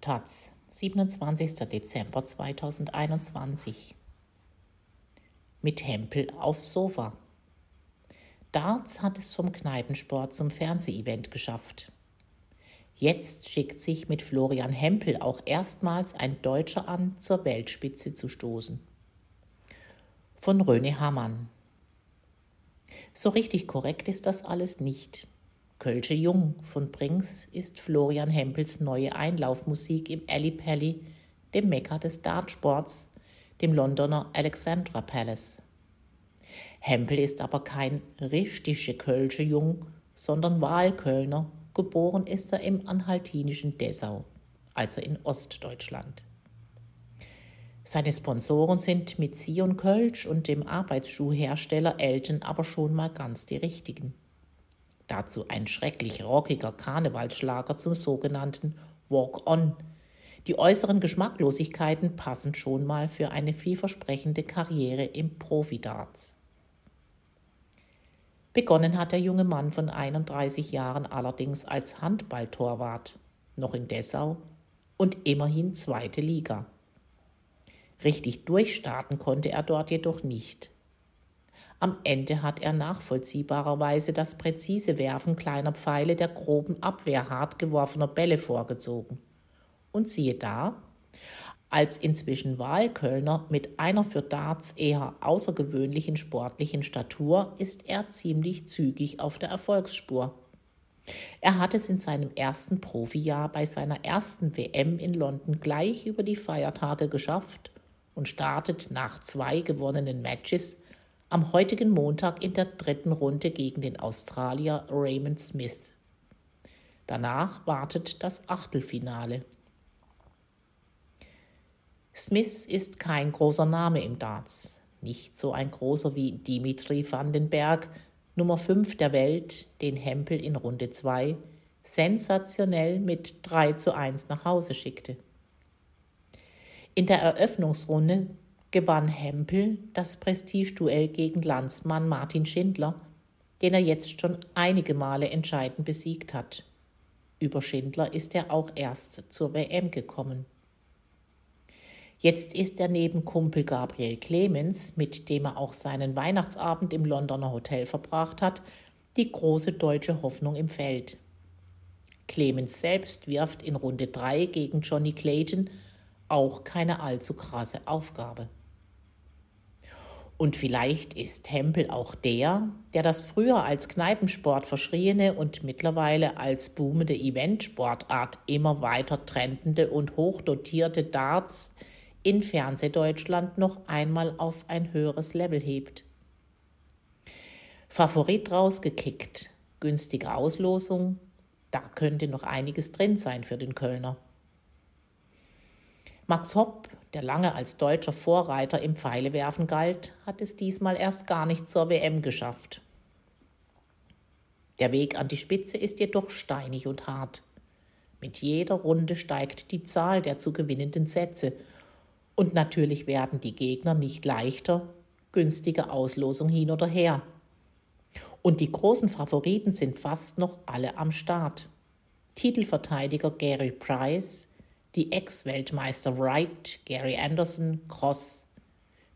Taz, 27. Dezember 2021. Mit Hempel aufs Sofa. Darts hat es vom Kneipensport zum Fernsehevent geschafft. Jetzt schickt sich mit Florian Hempel auch erstmals ein Deutscher an, zur Weltspitze zu stoßen. Von Röne Hammann. So richtig korrekt ist das alles nicht. Kölsche Jung von Brings ist Florian Hempels neue Einlaufmusik im Alley Pally, dem Mekka des Dartsports, dem Londoner Alexandra Palace. Hempel ist aber kein richtiger Kölsche Jung, sondern Wahlkölner. Geboren ist er im anhaltinischen Dessau, also in Ostdeutschland. Seine Sponsoren sind mit Sion Kölsch und dem Arbeitsschuhhersteller Elton aber schon mal ganz die richtigen. Dazu ein schrecklich rockiger Karnevalsschlager zum sogenannten Walk On. Die äußeren Geschmacklosigkeiten passen schon mal für eine vielversprechende Karriere im Profidarts. Begonnen hat der junge Mann von 31 Jahren allerdings als Handballtorwart, noch in Dessau und immerhin zweite Liga. Richtig durchstarten konnte er dort jedoch nicht. Am Ende hat er nachvollziehbarerweise das präzise Werfen kleiner Pfeile der groben Abwehr hart geworfener Bälle vorgezogen. Und siehe da, als inzwischen Wahlkölner mit einer für Darts eher außergewöhnlichen sportlichen Statur ist er ziemlich zügig auf der Erfolgsspur. Er hat es in seinem ersten Profijahr bei seiner ersten WM in London gleich über die Feiertage geschafft und startet nach zwei gewonnenen Matches am heutigen Montag in der dritten Runde gegen den Australier Raymond Smith. Danach wartet das Achtelfinale. Smith ist kein großer Name im Darts, nicht so ein großer wie Dimitri van den Berg, Nummer 5 der Welt, den Hempel in Runde 2 sensationell mit 3 zu 1 nach Hause schickte. In der Eröffnungsrunde gewann Hempel das Prestigeduell gegen Landsmann Martin Schindler, den er jetzt schon einige Male entscheidend besiegt hat. Über Schindler ist er auch erst zur WM gekommen. Jetzt ist er neben Kumpel Gabriel Clemens, mit dem er auch seinen Weihnachtsabend im Londoner Hotel verbracht hat, die große deutsche Hoffnung im Feld. Clemens selbst wirft in Runde 3 gegen Johnny Clayton auch keine allzu krasse Aufgabe. Und vielleicht ist Tempel auch der, der das früher als Kneipensport verschriene und mittlerweile als boomende Eventsportart immer weiter trendende und hochdotierte Darts in Fernsehdeutschland noch einmal auf ein höheres Level hebt. Favorit rausgekickt, günstige Auslosung, da könnte noch einiges drin sein für den Kölner. Max Hopp der lange als deutscher Vorreiter im Pfeilewerfen galt, hat es diesmal erst gar nicht zur WM geschafft. Der Weg an die Spitze ist jedoch steinig und hart. Mit jeder Runde steigt die Zahl der zu gewinnenden Sätze und natürlich werden die Gegner nicht leichter, günstige Auslosung hin oder her. Und die großen Favoriten sind fast noch alle am Start. Titelverteidiger Gary Price, die Ex-Weltmeister Wright, Gary Anderson, Cross,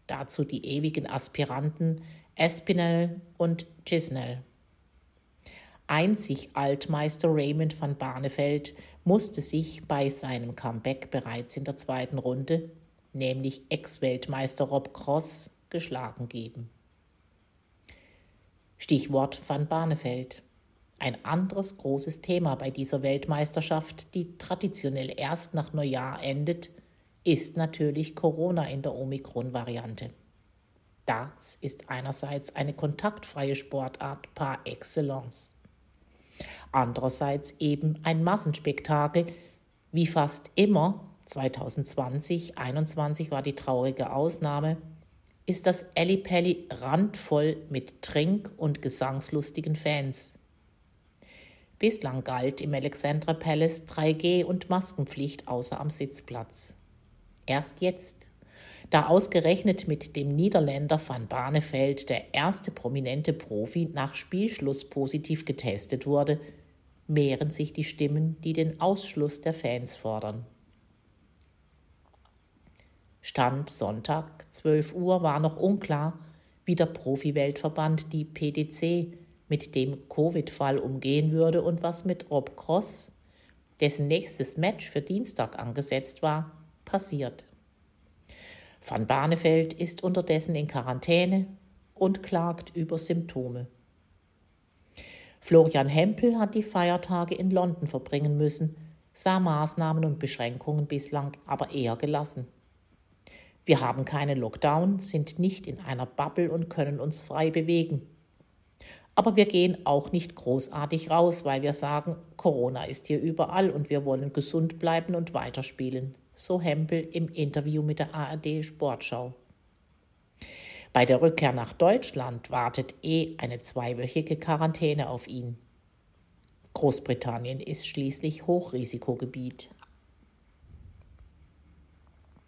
dazu die ewigen Aspiranten Espinel und Gisnell. Einzig Altmeister Raymond van Barneveld musste sich bei seinem Comeback bereits in der zweiten Runde, nämlich Ex-Weltmeister Rob Cross, geschlagen geben. Stichwort van Barneveld. Ein anderes großes Thema bei dieser Weltmeisterschaft, die traditionell erst nach Neujahr endet, ist natürlich Corona in der Omikron-Variante. Darts ist einerseits eine kontaktfreie Sportart par excellence. Andererseits eben ein Massenspektakel, wie fast immer, 2020, 2021 war die traurige Ausnahme, ist das Ellipelli randvoll mit trink- und gesangslustigen Fans. Bislang galt im Alexandra Palace 3G und Maskenpflicht außer am Sitzplatz. Erst jetzt, da ausgerechnet mit dem Niederländer van Barneveld der erste prominente Profi nach Spielschluss positiv getestet wurde, mehren sich die Stimmen, die den Ausschluss der Fans fordern. Stand Sonntag 12 Uhr war noch unklar, wie der Profi-Weltverband die PDC mit dem Covid-Fall umgehen würde und was mit Rob Cross, dessen nächstes Match für Dienstag angesetzt war, passiert. Van Barneveld ist unterdessen in Quarantäne und klagt über Symptome. Florian Hempel hat die Feiertage in London verbringen müssen, sah Maßnahmen und Beschränkungen bislang aber eher gelassen. Wir haben keinen Lockdown, sind nicht in einer Bubble und können uns frei bewegen. Aber wir gehen auch nicht großartig raus, weil wir sagen, Corona ist hier überall und wir wollen gesund bleiben und weiterspielen. So Hempel im Interview mit der ARD Sportschau. Bei der Rückkehr nach Deutschland wartet eh eine zweiwöchige Quarantäne auf ihn. Großbritannien ist schließlich Hochrisikogebiet.